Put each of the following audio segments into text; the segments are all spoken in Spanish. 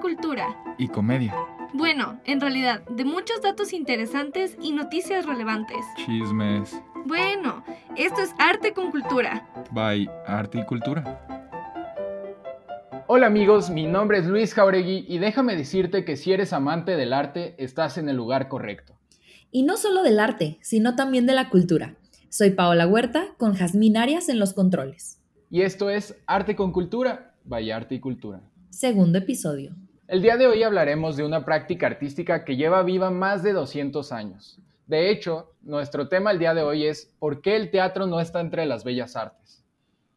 Cultura. Y comedia. Bueno, en realidad, de muchos datos interesantes y noticias relevantes. Chismes. Bueno, esto es Arte con Cultura. By Arte y Cultura. Hola amigos, mi nombre es Luis Jauregui y déjame decirte que si eres amante del arte, estás en el lugar correcto. Y no solo del arte, sino también de la cultura. Soy Paola Huerta con Jazmín Arias en los controles. Y esto es Arte con Cultura, by Arte y Cultura. Segundo episodio. El día de hoy hablaremos de una práctica artística que lleva viva más de 200 años. De hecho, nuestro tema el día de hoy es ¿por qué el teatro no está entre las bellas artes?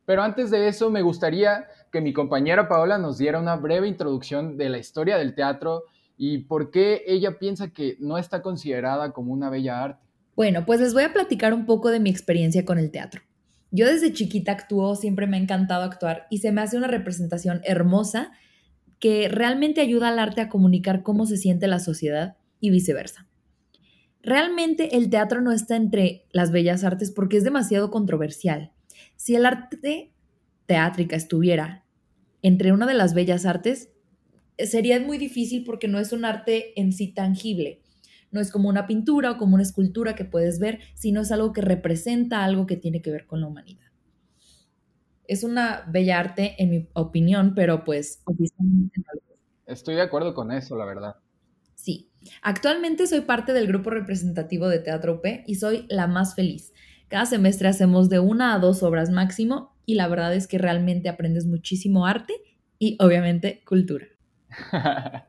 Pero antes de eso me gustaría que mi compañera Paola nos diera una breve introducción de la historia del teatro y por qué ella piensa que no está considerada como una bella arte. Bueno, pues les voy a platicar un poco de mi experiencia con el teatro. Yo desde chiquita actúo, siempre me ha encantado actuar y se me hace una representación hermosa que realmente ayuda al arte a comunicar cómo se siente la sociedad y viceversa. Realmente el teatro no está entre las bellas artes porque es demasiado controversial. Si el arte teátrica estuviera entre una de las bellas artes, sería muy difícil porque no es un arte en sí tangible. No es como una pintura o como una escultura que puedes ver, sino es algo que representa algo que tiene que ver con la humanidad. Es una bella arte, en mi opinión, pero pues oficialmente no lo es. Estoy de acuerdo con eso, la verdad. Sí. Actualmente soy parte del grupo representativo de Teatro UP y soy la más feliz. Cada semestre hacemos de una a dos obras máximo y la verdad es que realmente aprendes muchísimo arte y obviamente cultura.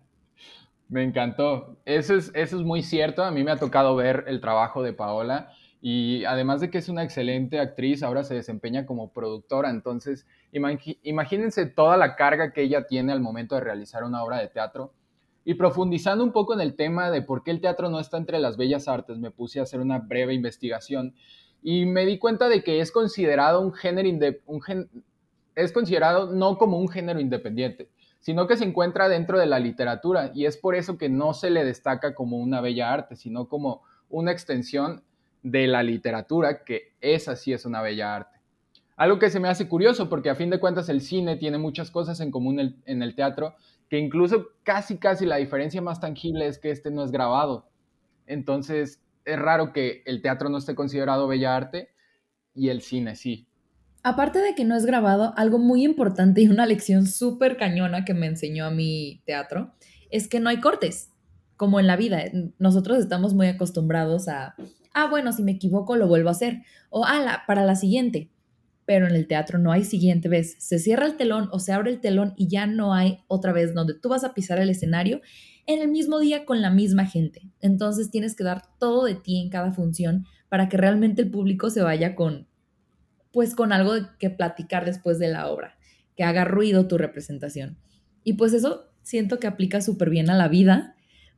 me encantó. Eso es, eso es muy cierto. A mí me ha tocado ver el trabajo de Paola y además de que es una excelente actriz, ahora se desempeña como productora. Entonces, imagínense toda la carga que ella tiene al momento de realizar una obra de teatro. Y profundizando un poco en el tema de por qué el teatro no está entre las bellas artes, me puse a hacer una breve investigación y me di cuenta de que es considerado un género un es considerado no como un género independiente, sino que se encuentra dentro de la literatura y es por eso que no se le destaca como una bella arte, sino como una extensión de la literatura, que esa sí es una bella arte. Algo que se me hace curioso porque a fin de cuentas el cine tiene muchas cosas en común en el teatro, que incluso casi casi la diferencia más tangible es que este no es grabado. Entonces es raro que el teatro no esté considerado bella arte y el cine sí. Aparte de que no es grabado, algo muy importante y una lección súper cañona que me enseñó a mi teatro es que no hay cortes, como en la vida. Nosotros estamos muy acostumbrados a, ah, bueno, si me equivoco lo vuelvo a hacer, o ah, para la siguiente. Pero en el teatro no hay siguiente vez. Se cierra el telón o se abre el telón y ya no hay otra vez donde tú vas a pisar el escenario en el mismo día con la misma gente. Entonces tienes que dar todo de ti en cada función para que realmente el público se vaya con, pues con algo que platicar después de la obra, que haga ruido tu representación. Y pues eso siento que aplica súper bien a la vida,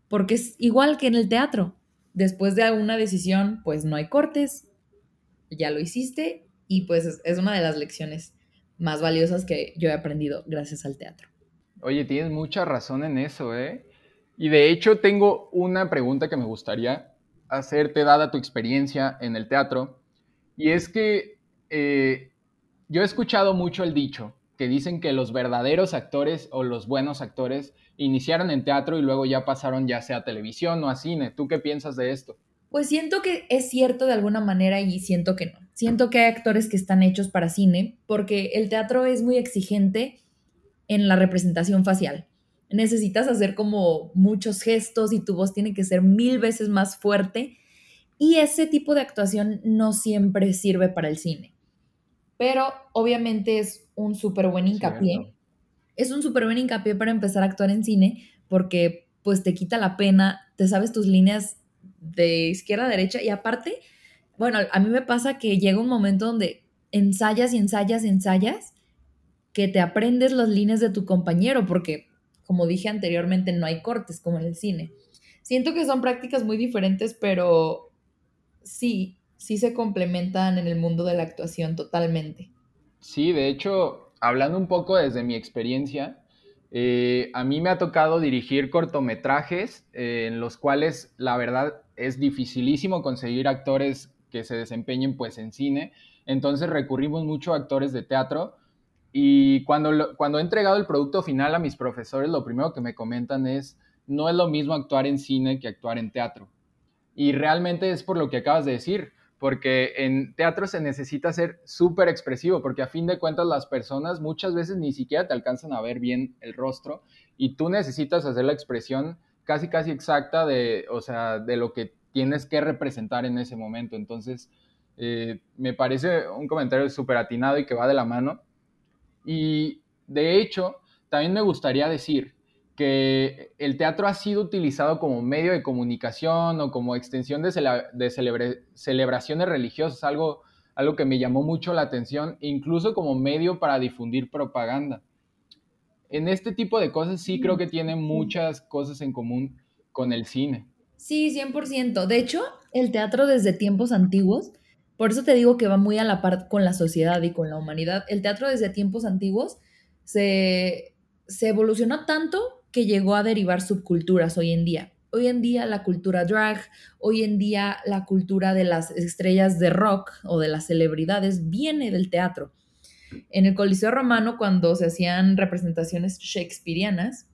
porque es igual que en el teatro. Después de una decisión, pues no hay cortes, ya lo hiciste y pues es una de las lecciones más valiosas que yo he aprendido gracias al teatro. Oye, tienes mucha razón en eso, ¿eh? Y de hecho tengo una pregunta que me gustaría hacerte dada tu experiencia en el teatro. Y es que eh, yo he escuchado mucho el dicho que dicen que los verdaderos actores o los buenos actores iniciaron en teatro y luego ya pasaron ya sea a televisión o a cine. ¿Tú qué piensas de esto? Pues siento que es cierto de alguna manera y siento que no. Siento que hay actores que están hechos para cine porque el teatro es muy exigente en la representación facial necesitas hacer como muchos gestos y tu voz tiene que ser mil veces más fuerte. Y ese tipo de actuación no siempre sirve para el cine. Pero obviamente es un súper buen hincapié. Es un súper buen hincapié para empezar a actuar en cine porque pues te quita la pena, te sabes tus líneas de izquierda a derecha y aparte, bueno, a mí me pasa que llega un momento donde ensayas y ensayas y ensayas que te aprendes las líneas de tu compañero porque como dije anteriormente, no hay cortes como en el cine. Siento que son prácticas muy diferentes, pero sí, sí se complementan en el mundo de la actuación totalmente. Sí, de hecho, hablando un poco desde mi experiencia, eh, a mí me ha tocado dirigir cortometrajes eh, en los cuales la verdad es dificilísimo conseguir actores que se desempeñen pues en cine, entonces recurrimos mucho a actores de teatro. Y cuando, cuando he entregado el producto final a mis profesores, lo primero que me comentan es, no es lo mismo actuar en cine que actuar en teatro. Y realmente es por lo que acabas de decir, porque en teatro se necesita ser súper expresivo, porque a fin de cuentas las personas muchas veces ni siquiera te alcanzan a ver bien el rostro y tú necesitas hacer la expresión casi casi exacta de, o sea, de lo que tienes que representar en ese momento. Entonces, eh, me parece un comentario súper atinado y que va de la mano. Y de hecho, también me gustaría decir que el teatro ha sido utilizado como medio de comunicación o como extensión de, celebraciones religiosas, algo, algo que me llamó mucho la atención, incluso como medio para difundir propaganda. En este tipo de cosas sí creo que tiene muchas cosas en común con el cine. Sí, 100%. De hecho, el teatro desde tiempos antiguos por eso te digo que va muy a la par con la sociedad y con la humanidad. El teatro desde tiempos antiguos se, se evolucionó tanto que llegó a derivar subculturas hoy en día. Hoy en día la cultura drag, hoy en día la cultura de las estrellas de rock o de las celebridades viene del teatro. En el Coliseo Romano, cuando se hacían representaciones shakespearianas,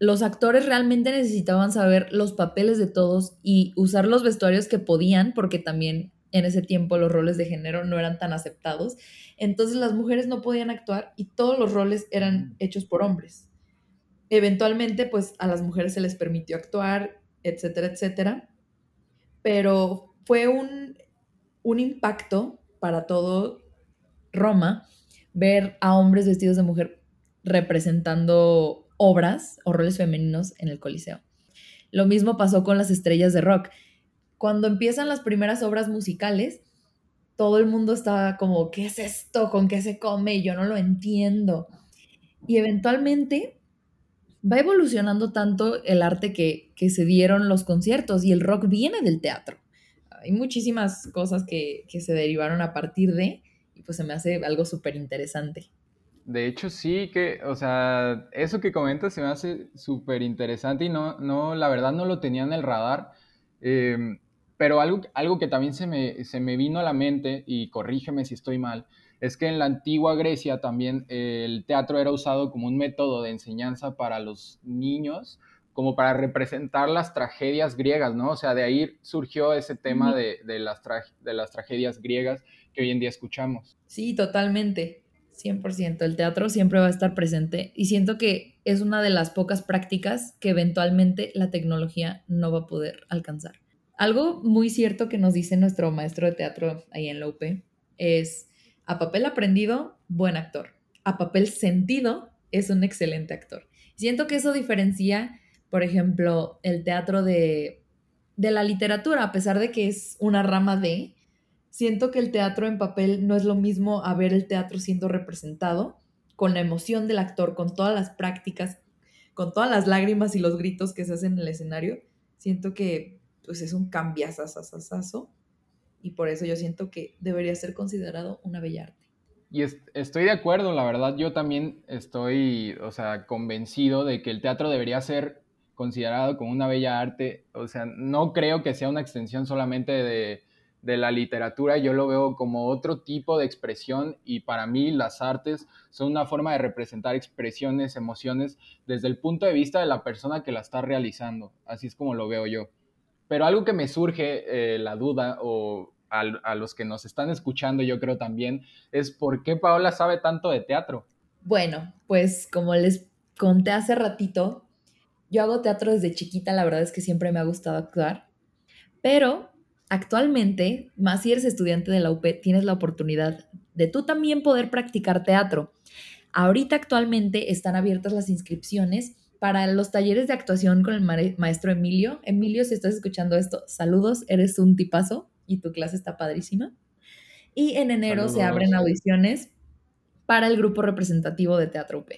los actores realmente necesitaban saber los papeles de todos y usar los vestuarios que podían, porque también en ese tiempo los roles de género no eran tan aceptados. Entonces las mujeres no podían actuar y todos los roles eran hechos por hombres. Eventualmente, pues a las mujeres se les permitió actuar, etcétera, etcétera. Pero fue un, un impacto para todo Roma ver a hombres vestidos de mujer representando obras o roles femeninos en el Coliseo. Lo mismo pasó con las estrellas de rock. Cuando empiezan las primeras obras musicales, todo el mundo estaba como, ¿qué es esto? ¿Con qué se come? Yo no lo entiendo. Y eventualmente va evolucionando tanto el arte que, se dieron los conciertos y el rock viene del teatro. Hay muchísimas cosas que, que se derivaron a partir de y pues se me hace algo súper interesante. De hecho, sí que, o sea, eso que comentas se me hace súper interesante y no, no, la verdad no lo tenía en el radar. Em, pero algo, algo que también se me, se me vino a la mente, y corrígeme si estoy mal, es que en la antigua Grecia también el teatro era usado como un método de enseñanza para los niños, como para representar las tragedias griegas, ¿no? O sea, de ahí surgió ese tema de, de, las, de las tragedias griegas que hoy en día escuchamos. Sí, totalmente. 100%, el teatro siempre va a estar presente y siento que es una de las pocas prácticas que eventualmente la tecnología no va a poder alcanzar. Algo muy cierto que nos dice nuestro maestro de teatro ahí en UP es, a papel aprendido, buen actor. A papel sentido, es un excelente actor. Siento que eso diferencia, por ejemplo, el teatro de, de la literatura, a pesar de que es una rama de, siento que el teatro en papel no es lo mismo a ver el teatro siendo representado, con la emoción del actor, con todas las prácticas, con todas las lágrimas y los gritos que se hacen en el escenario. Siento que pues es un cambiazazazazo y por eso yo siento que debería ser considerado una bella arte. Y estoy de acuerdo, la verdad, yo también estoy, o sea, convencido de que el teatro debería ser considerado como una bella arte. O sea, no creo que sea una extensión solamente de, de la literatura, yo lo veo como otro tipo de expresión y para mí las artes son una forma de representar expresiones, emociones desde el punto de vista de la persona que la está realizando. Así es como lo veo yo. Pero algo que me surge eh, la duda o a, a, los que nos están escuchando yo creo también es por qué Paola sabe tanto de teatro. Bueno, pues como les conté hace ratito, yo hago teatro desde chiquita, la verdad es que siempre me ha gustado actuar, pero Actualmente, más si eres estudiante de la UP, tienes la oportunidad de tú también poder practicar teatro. Ahorita actualmente están abiertas las inscripciones para los talleres de actuación con el maestro Emilio. Emilio, si estás escuchando esto, saludos, eres un tipazo y tu clase está padrísima. Y en enero se abren audiciones para el grupo representativo de Teatro UP.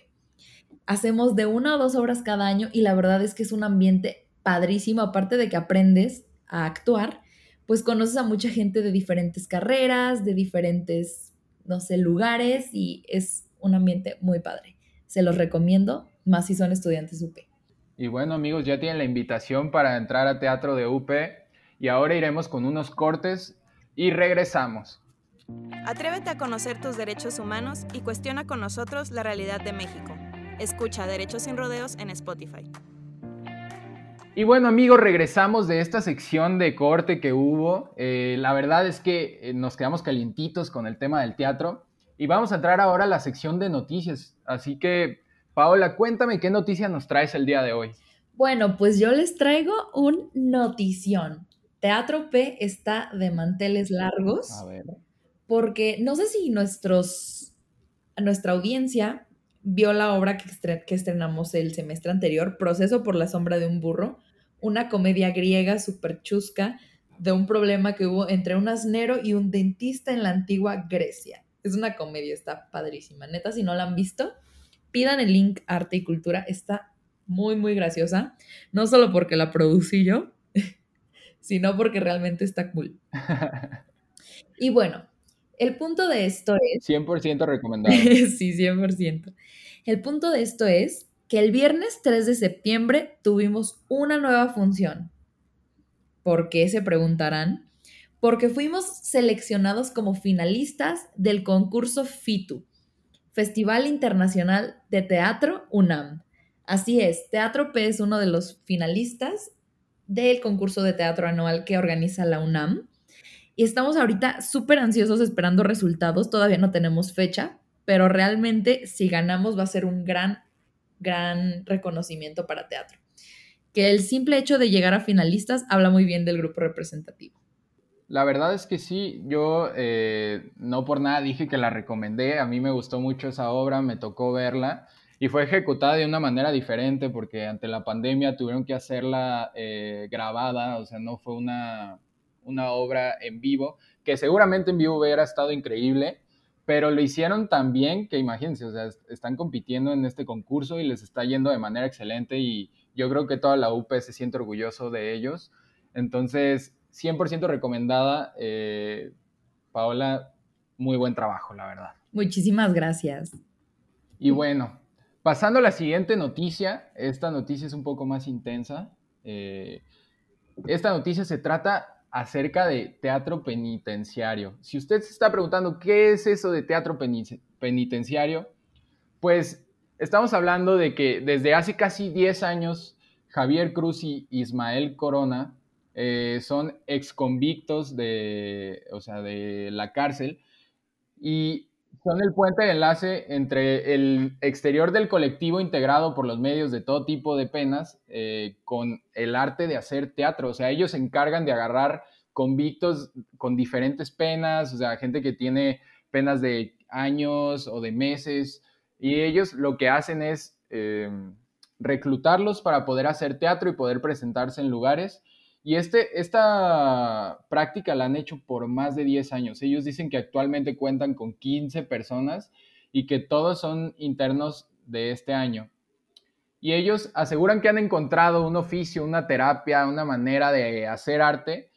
Hacemos de una o dos obras cada año y la verdad es que es un ambiente padrísimo, aparte de que aprendes a actuar, pues conoces a mucha gente de diferentes carreras, de diferentes, no sé, lugares y es un ambiente muy padre. Se los recomiendo, más si son estudiantes UP. Y bueno amigos, ya tienen la invitación para entrar a Teatro de UP y ahora iremos con unos cortes y regresamos. Atrévete a conocer tus derechos humanos y cuestiona con nosotros la realidad de México. Escucha Derechos sin Rodeos en Spotify. Y bueno amigos, regresamos de esta sección de corte que hubo. Eh, la verdad es que eh, nos quedamos calientitos con el tema del teatro y vamos a entrar ahora a la sección de noticias. Así que, Paola, cuéntame qué noticia nos traes el día de hoy. Bueno, pues yo les traigo un notición. Teatro P está de manteles largos. A ver. Porque no sé si nuestros, nuestra audiencia vio la obra que, que estrenamos el semestre anterior, Proceso por la sombra de un burro, una comedia griega súper chusca de un problema que hubo entre un asnero y un dentista en la antigua Grecia. Es una comedia, está padrísima. Neta, si no la han visto, pidan el link Arte y Cultura, está muy, muy graciosa. No solo porque la producí yo, sino porque realmente está cool. y bueno, el punto de esto es... 100% recomendado. sí, 100%. El punto de esto es que el viernes 3 de septiembre tuvimos una nueva función. ¿Por qué? Se preguntarán. Porque fuimos seleccionados como finalistas del concurso FITU, Festival Internacional de Teatro UNAM. Así es, Teatro P es uno de los finalistas del concurso de teatro anual que organiza la UNAM. Y estamos ahorita súper ansiosos esperando resultados. Todavía no tenemos fecha, pero realmente si ganamos va a ser un gran, gran reconocimiento para teatro. Que el simple hecho de llegar a finalistas habla muy bien del grupo representativo. La verdad es que sí, yo eh, no por nada dije que la recomendé, a mí me gustó mucho esa obra, me tocó verla y fue ejecutada de una manera diferente porque ante la pandemia tuvieron que hacerla eh, grabada, o sea, no fue una, una obra en vivo, que seguramente en vivo hubiera estado increíble, pero lo hicieron tan bien que imagínense, o sea, están compitiendo en este concurso y les está yendo de manera excelente y yo creo que toda la UP se siente orgulloso de ellos. Entonces, 100% recomendada. Eh, Paola, muy buen trabajo, la verdad. Muchísimas gracias. Y bueno, pasando a la siguiente noticia, esta noticia es un poco más intensa. Eh, esta noticia se trata acerca de teatro penitenciario. Si usted se está preguntando qué es eso de teatro penitenciario, pues estamos hablando de que desde hace casi 10 años Javier Cruz y Ismael Corona eh, son exconvictos de, o sea, de la cárcel y son el puente de enlace entre el exterior del colectivo integrado por los medios de todo tipo de penas eh, con el arte de hacer teatro. O sea, ellos se encargan de agarrar convictos con diferentes penas, o sea, gente que tiene penas de años o de meses, y ellos lo que hacen es em, reclutarlos para poder hacer teatro y poder presentarse en lugares. Y este, esta práctica la han hecho por más de 10 años. Ellos dicen que actualmente cuentan con 15 personas y que todos son internos de este año. Y ellos aseguran que han encontrado un oficio, una terapia, una manera de hacer arte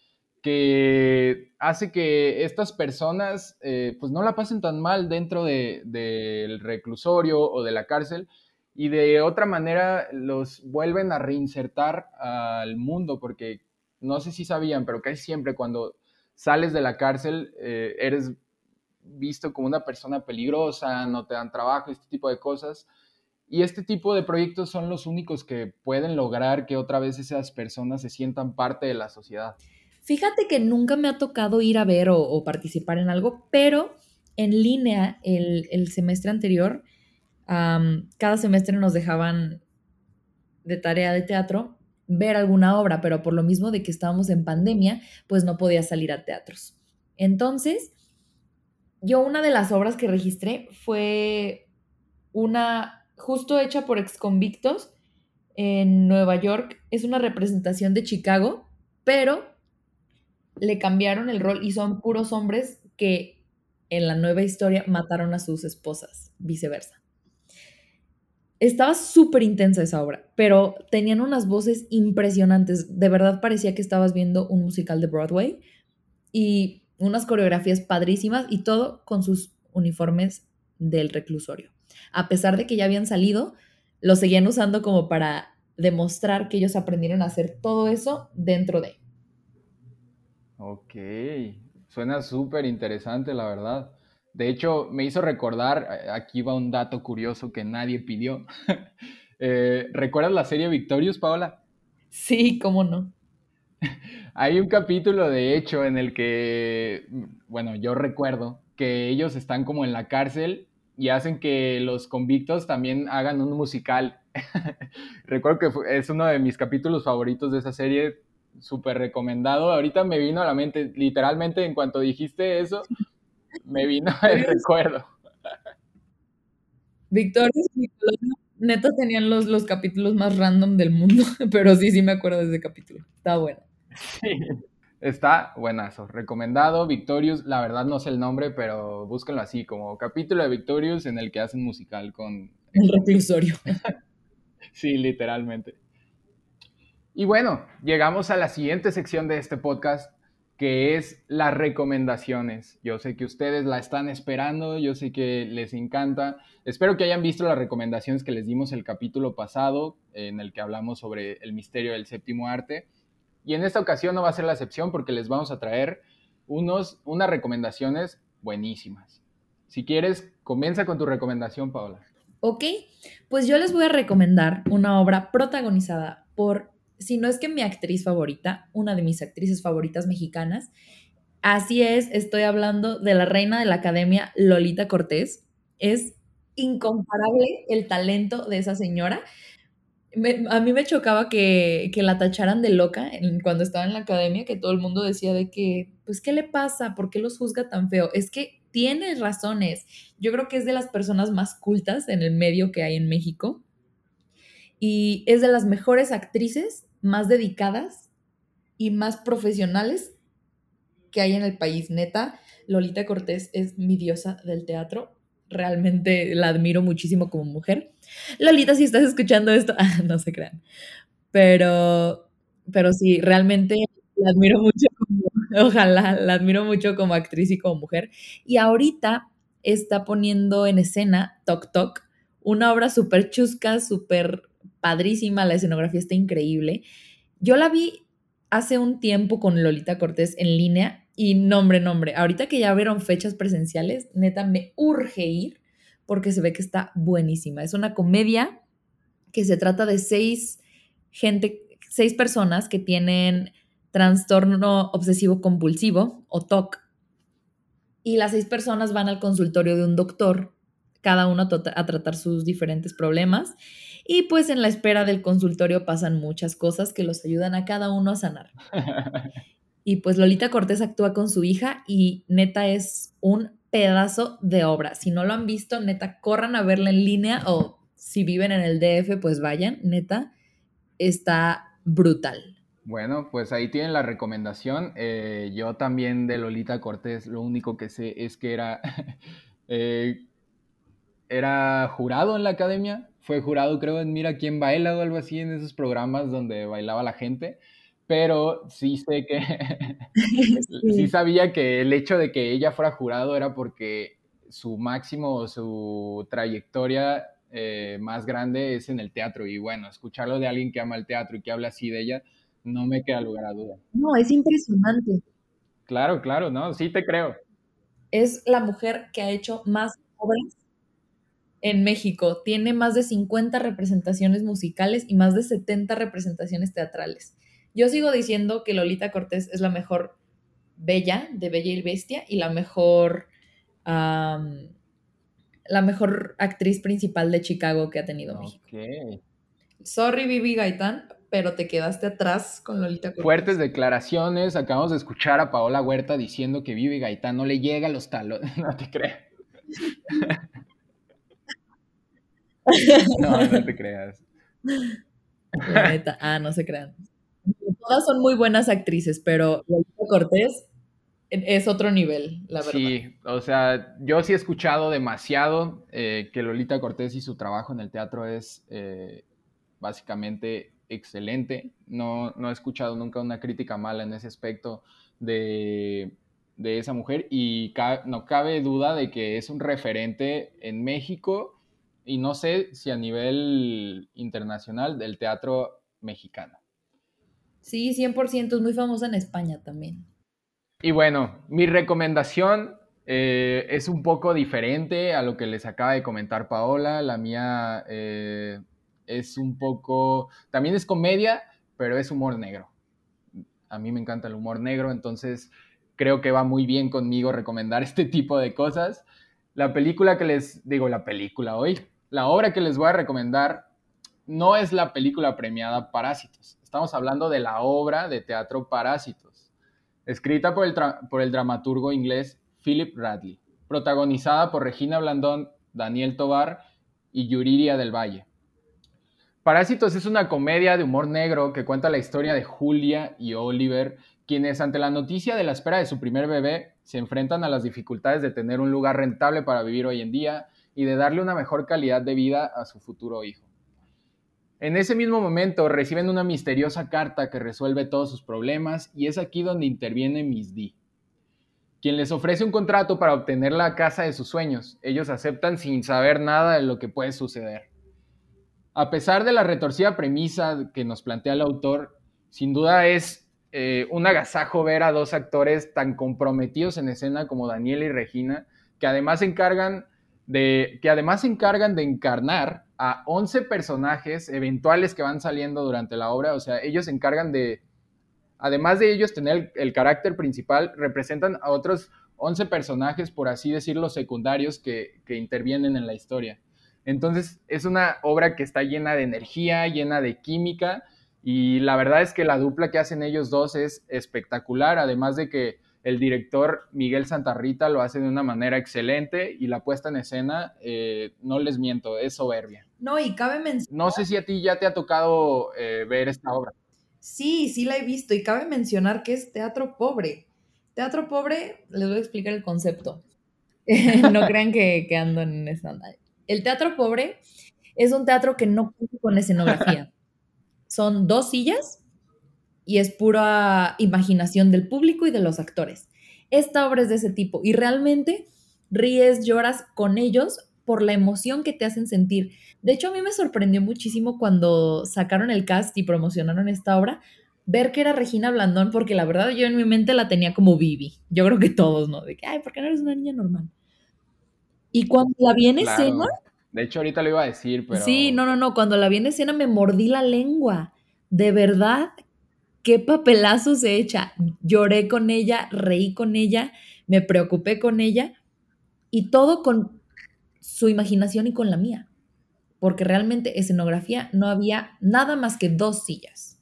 que hace que estas personas eh, pues no la pasen tan mal dentro del reclusorio o de la cárcel y de otra manera los vuelven a reinsertar al mundo porque no sé si sabían, pero casi siempre cuando sales de la cárcel eh, eres visto como una persona peligrosa, no te dan trabajo, este tipo de cosas. Y este tipo de proyectos son los únicos que pueden lograr que otra vez esas personas se sientan parte de la sociedad. Fíjate que nunca me ha tocado ir a ver o, participar en algo, pero en línea el, semestre anterior, cada semestre nos dejaban de tarea de teatro ver alguna obra, pero por lo mismo de que estábamos en pandemia, pues no podía salir a teatros. Entonces, yo una de las obras que registré fue una justo hecha por exconvictos en Nueva York. Es una representación de Chicago, pero le cambiaron el rol y son puros hombres que en la nueva historia mataron a sus esposas, viceversa Estaba súper intensa esa obra, pero tenían unas voces impresionantes. De verdad parecía que estabas viendo un musical de Broadway y unas coreografías padrísimas y todo con sus uniformes del reclusorio. A pesar de que ya habían salido, lo seguían usando como para demostrar que ellos aprendieron a hacer todo eso dentro de. Ok, suena súper interesante, la verdad. De hecho, me hizo recordar, aquí va un dato curioso que nadie pidió. Eh, ¿Recuerdas la serie Victorious, Paola? Sí, cómo no. Hay un capítulo, de hecho, en el que, bueno, yo recuerdo que ellos están como en la cárcel y hacen que los convictos también hagan un musical. recuerdo que es uno de mis capítulos favoritos de esa serie, súper recomendado. Ahorita me vino a la mente, literalmente, en cuanto dijiste eso, me vino el recuerdo. Victoria y neta tenían los, los capítulos más random del mundo, pero sí, sí me acuerdo de ese capítulo. Está bueno. Sí, está buenazo. Recomendado, Victorious. La verdad no sé el nombre, pero búsquenlo así, como capítulo de Victorious en el que hacen musical con... El reclusorio. sí, literalmente. Y bueno, llegamos a la siguiente sección de este podcast, que es las recomendaciones. Yo sé que ustedes la están esperando, yo sé que les encanta. Espero que hayan visto las recomendaciones que les dimos el capítulo pasado, en el que hablamos sobre el misterio del séptimo arte. Y en esta ocasión no va a ser la excepción porque les vamos a traer unos, unas recomendaciones buenísimas. Si quieres, comienza con tu recomendación, Paola. Ok, pues yo les voy a recomendar una obra protagonizada por si no es que mi actriz favorita, una de mis actrices favoritas mexicanas. Así es, estoy hablando de la reina de la academia, Lolita Cortés. Es incomparable el talento de esa señora. a mí me chocaba que, que, la tacharan de loca cuando estaba en la academia, que todo el mundo decía de que, pues, ¿qué le pasa? ¿Por qué los juzga tan feo? Es que tiene razones. Yo creo que es de las personas más cultas en el medio que hay en México y es de las mejores actrices más dedicadas y más profesionales que hay en el país. Neta, Lolita Cortés es mi diosa del teatro. Realmente la admiro muchísimo como mujer. Lolita, si estás escuchando esto, no se crean. Pero, pero sí, realmente la admiro mucho ojalá, la admiro mucho como actriz y como mujer. Y ahorita está poniendo en escena Tok Tok, una obra súper chusca, súper padrísima, la escenografía está increíble. Yo la vi hace un tiempo con Lolita Cortés en línea y nombre, nombre, ahorita que ya vieron fechas presenciales, neta me urge ir porque se ve que está buenísima. Es una comedia que se trata de seis gente, seis personas que tienen trastorno obsesivo compulsivo o TOC. Y las seis personas van al consultorio de un doctor, cada uno a tratar sus diferentes problemas. Y pues en la espera del consultorio pasan muchas cosas que los ayudan a cada uno a sanar. Y pues Lolita Cortés actúa con su hija y neta es un pedazo de obra. Si no lo han visto, neta, corran a verla en línea o si viven en el DF, pues vayan, neta, está brutal. Bueno, pues ahí tienen la recomendación. Eh, yo también de Lolita Cortés, lo único que sé es que era, eh, era jurado en la academia fue jurado, creo, en Mira quién baila o algo así, en esos programas donde bailaba la gente. Pero sí sé que, sí. sabía que el hecho de que ella fuera jurado era porque su máximo, su trayectoria eh, más grande es en el teatro. Y bueno, escucharlo de alguien que ama el teatro y que habla así de ella, no me queda lugar a duda. No, es impresionante. Claro, claro, no, sí te creo. Es la mujer que ha hecho más obras en México. Tiene más de 50 representaciones musicales y más de 70 representaciones teatrales. Yo sigo diciendo que Lolita Cortés es la mejor bella de Bella y Bestia y la mejor, la mejor actriz principal de Chicago que ha tenido México. Sorry, Vivi Gaitán, pero te quedaste atrás con Lolita Cortés. Fuertes declaraciones. Acabamos de escuchar a Paola Huerta diciendo que Vivi Gaitán no le llega a los talones. No te creas. No, no te creas. La neta. Ah, no se crean. Todas son muy buenas actrices, pero Lolita Cortés es otro nivel, la verdad. Sí, o sea, yo sí he escuchado demasiado eh, que Lolita Cortés y su trabajo en el teatro es eh, básicamente excelente. No, no he escuchado nunca una crítica mala en ese aspecto de, de esa mujer y no cabe duda de que es un referente en México y no sé si a nivel internacional del teatro mexicano. Sí, 100% es muy famosa en España también. Y bueno, mi recomendación eh, es un poco diferente a lo que les acaba de comentar Paola. La mía eh, es un poco, también es comedia, pero es humor negro. A mí me encanta el humor negro, entonces creo que va muy bien conmigo recomendar este tipo de cosas. La película que les digo, la película hoy, la obra que les voy a recomendar no es la película premiada Parásitos. Estamos hablando de la obra de teatro Parásitos escrita por el, por el dramaturgo inglés Philip Radley, protagonizada por Regina Blandón, Daniel Tobar y Yuriria del Valle. Parásitos es una comedia de humor negro que cuenta la historia de Julia y Oliver, quienes ante la noticia de la espera de su primer bebé se enfrentan a las dificultades de tener un lugar rentable para vivir hoy en día y de darle una mejor calidad de vida a su futuro hijo. En ese mismo momento reciben una misteriosa carta que resuelve todos sus problemas y es aquí donde interviene Miss D, quien les ofrece un contrato para obtener la casa de sus sueños. Ellos aceptan sin saber nada de lo que puede suceder. A pesar de la retorcida premisa que nos plantea el autor, sin duda es eh, un agasajo ver a dos actores tan comprometidos en escena como Daniel y Regina, que además se encargan de, que además se encargan de encarnar a 11 personajes eventuales que van saliendo durante la obra. O sea, ellos se encargan de, además de ellos tener el, carácter principal, representan a otros 11 personajes, por así decirlo, secundarios que, que intervienen en la historia. Entonces, es una obra que está llena de energía, llena de química, y la verdad es que la dupla que hacen ellos dos es espectacular, además de que el director Miguel Santarrita lo hace de una manera excelente y la puesta en escena, eh, no les miento, es soberbia. No, y cabe mencionar... No sé si a ti ya te ha tocado eh, ver esta obra. Sí, sí la he visto y cabe mencionar que es teatro pobre. Teatro pobre, les voy a explicar el concepto. no crean que, que ando en esa... El teatro pobre es un teatro que no cuenta con escenografía. Son dos sillas y es pura imaginación del público y de los actores. Esta obra es de ese tipo y realmente ríes, lloras con ellos por la emoción que te hacen sentir. De hecho, a mí me sorprendió muchísimo cuando sacaron el cast y promocionaron esta obra, ver que era Regina Blandón, porque la verdad yo en mi mente la tenía como Vivi. Yo creo que todos, ¿no? De que, ay, ¿por qué no eres una niña normal? Y cuando la vi en escena... De hecho, ahorita lo iba a decir, pero... Sí, no, no, no, cuando la vi en escena me mordí la lengua. De verdad qué papelazo se echa. Lloré con ella, reí con ella, me preocupé con ella y todo con su imaginación y con la mía. Porque realmente escenografía no había nada más que dos sillas.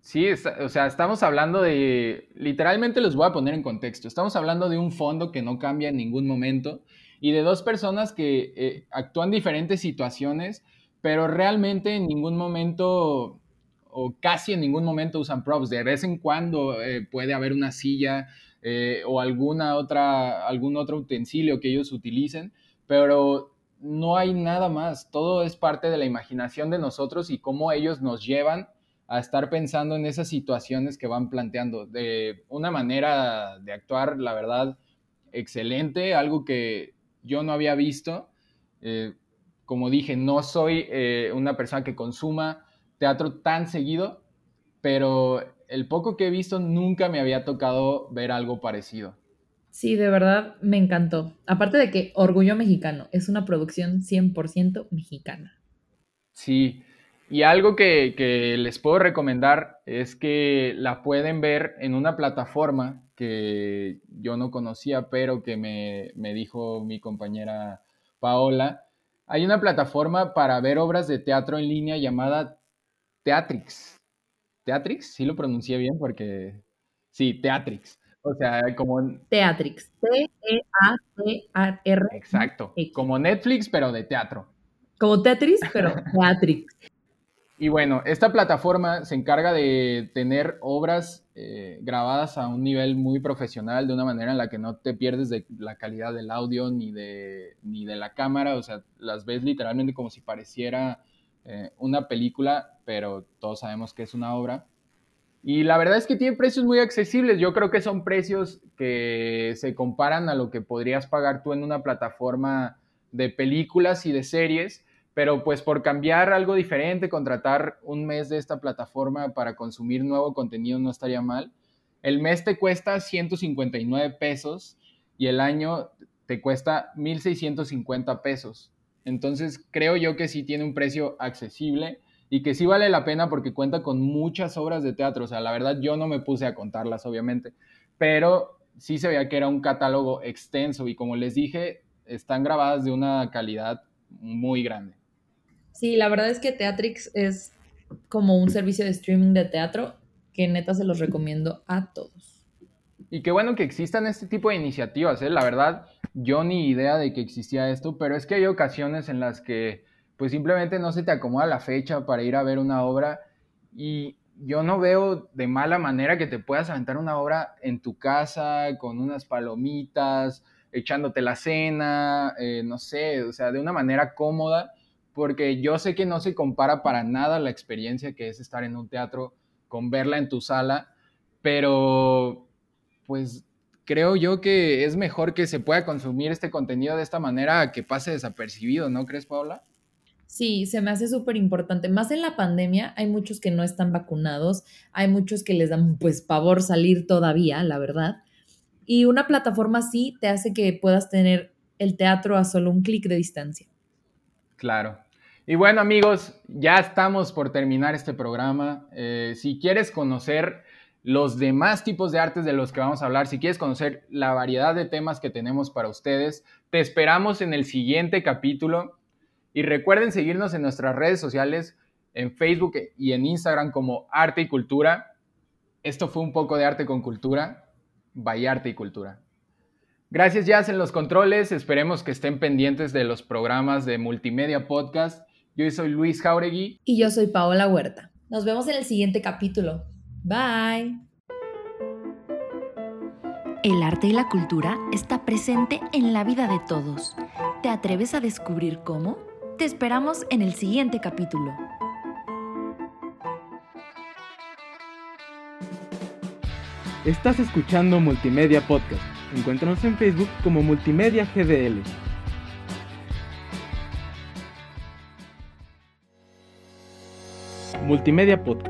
Sí, o sea, estamos hablando de, literalmente les voy a poner en contexto, estamos hablando de un fondo que no cambia en ningún momento y de dos personas que eh, actúan diferentes situaciones, pero realmente en ningún momento o casi en ningún momento usan props. De vez en cuando eh, puede haber una silla eh, o alguna otra, algún otro utensilio que ellos utilicen, pero no hay nada más. Todo es parte de la imaginación de nosotros y cómo ellos nos llevan a estar pensando en esas situaciones que van planteando. De una manera de actuar, la verdad, excelente, algo que yo no había visto. Eh, como dije, no soy una persona que consuma teatro tan seguido, pero el poco que he visto nunca me había tocado ver algo parecido. Sí, de verdad me encantó. Aparte de que Orgullo Mexicano es una producción 100% mexicana. Sí, y algo que, les puedo recomendar es que la pueden ver en una plataforma que yo no conocía, pero que me, me dijo mi compañera Paola. Hay una plataforma para ver obras de teatro en línea llamada Teatrix. Teatrix, sí lo pronuncié bien porque. Sí, Teatrix. O sea, como. Teatrix. T-E-A-T-R. Exacto. Como Netflix, pero de teatro. Como Tetris, pero Teatrix. Y bueno, esta plataforma se encarga de tener obras eh, grabadas a un nivel muy profesional, de una manera en la que no te pierdes de la calidad del audio ni de, ni de la cámara, o sea, las ves literalmente como si pareciera eh, una película, pero todos sabemos que es una obra. Y la verdad es que tiene precios muy accesibles. Yo creo que son precios que se comparan a lo que podrías pagar tú en una plataforma de películas y de series pero pues por cambiar algo diferente, contratar un mes de esta plataforma para consumir nuevo contenido no estaría mal. El mes te cuesta 159 pesos y el año te cuesta 1.650 pesos. Entonces creo yo que sí tiene un precio accesible y que sí vale la pena porque cuenta con muchas obras de teatro. O sea, la verdad yo no me puse a contarlas, obviamente, pero sí se veía que era un catálogo extenso y como les dije, están grabadas de una calidad muy grande. Sí, la verdad es que Teatrix es como un servicio de streaming de teatro que neta se los recomiendo a todos. Y qué bueno que existan este tipo de iniciativas, ¿eh? La verdad, yo ni idea de que existía esto, pero es que hay ocasiones en las que pues simplemente no se te acomoda la fecha para ir a ver una obra y yo no veo de mala manera que te puedas aventar una obra en tu casa con unas palomitas, echándote la cena, eh, no sé, o sea, de una manera cómoda porque yo sé que no se compara para nada la experiencia que es estar en un teatro con verla en tu sala, pero pues creo yo que es mejor que se pueda consumir este contenido de esta manera que pase desapercibido, ¿no crees, Paula? Sí, se me hace súper importante. Más en la pandemia, hay muchos que no están vacunados, hay muchos que les dan pues pavor salir todavía, la verdad. Y una plataforma así te hace que puedas tener el teatro a solo un clic de distancia. Claro. Y bueno amigos, ya estamos por terminar este programa. Eh, si quieres conocer los demás tipos de artes de los que vamos a hablar, si quieres conocer la variedad de temas que tenemos para ustedes, te esperamos en el siguiente capítulo. Y recuerden seguirnos en nuestras redes sociales, en Facebook y en Instagram como Arte y Cultura. Esto fue un poco de arte con cultura, vaya arte y cultura. Gracias, Jazz, en los controles. Esperemos que estén pendientes de los programas de Multimedia Podcast. Yo soy Luis Jauregui. Y yo soy Paola Huerta. Nos vemos en el siguiente capítulo. Bye. El arte y la cultura está presente en la vida de todos. ¿Te atreves a descubrir cómo? Te esperamos en el siguiente capítulo. Estás escuchando Multimedia Podcast Encuéntranos en Facebook como Multimedia GDL. Multimedia Podcast.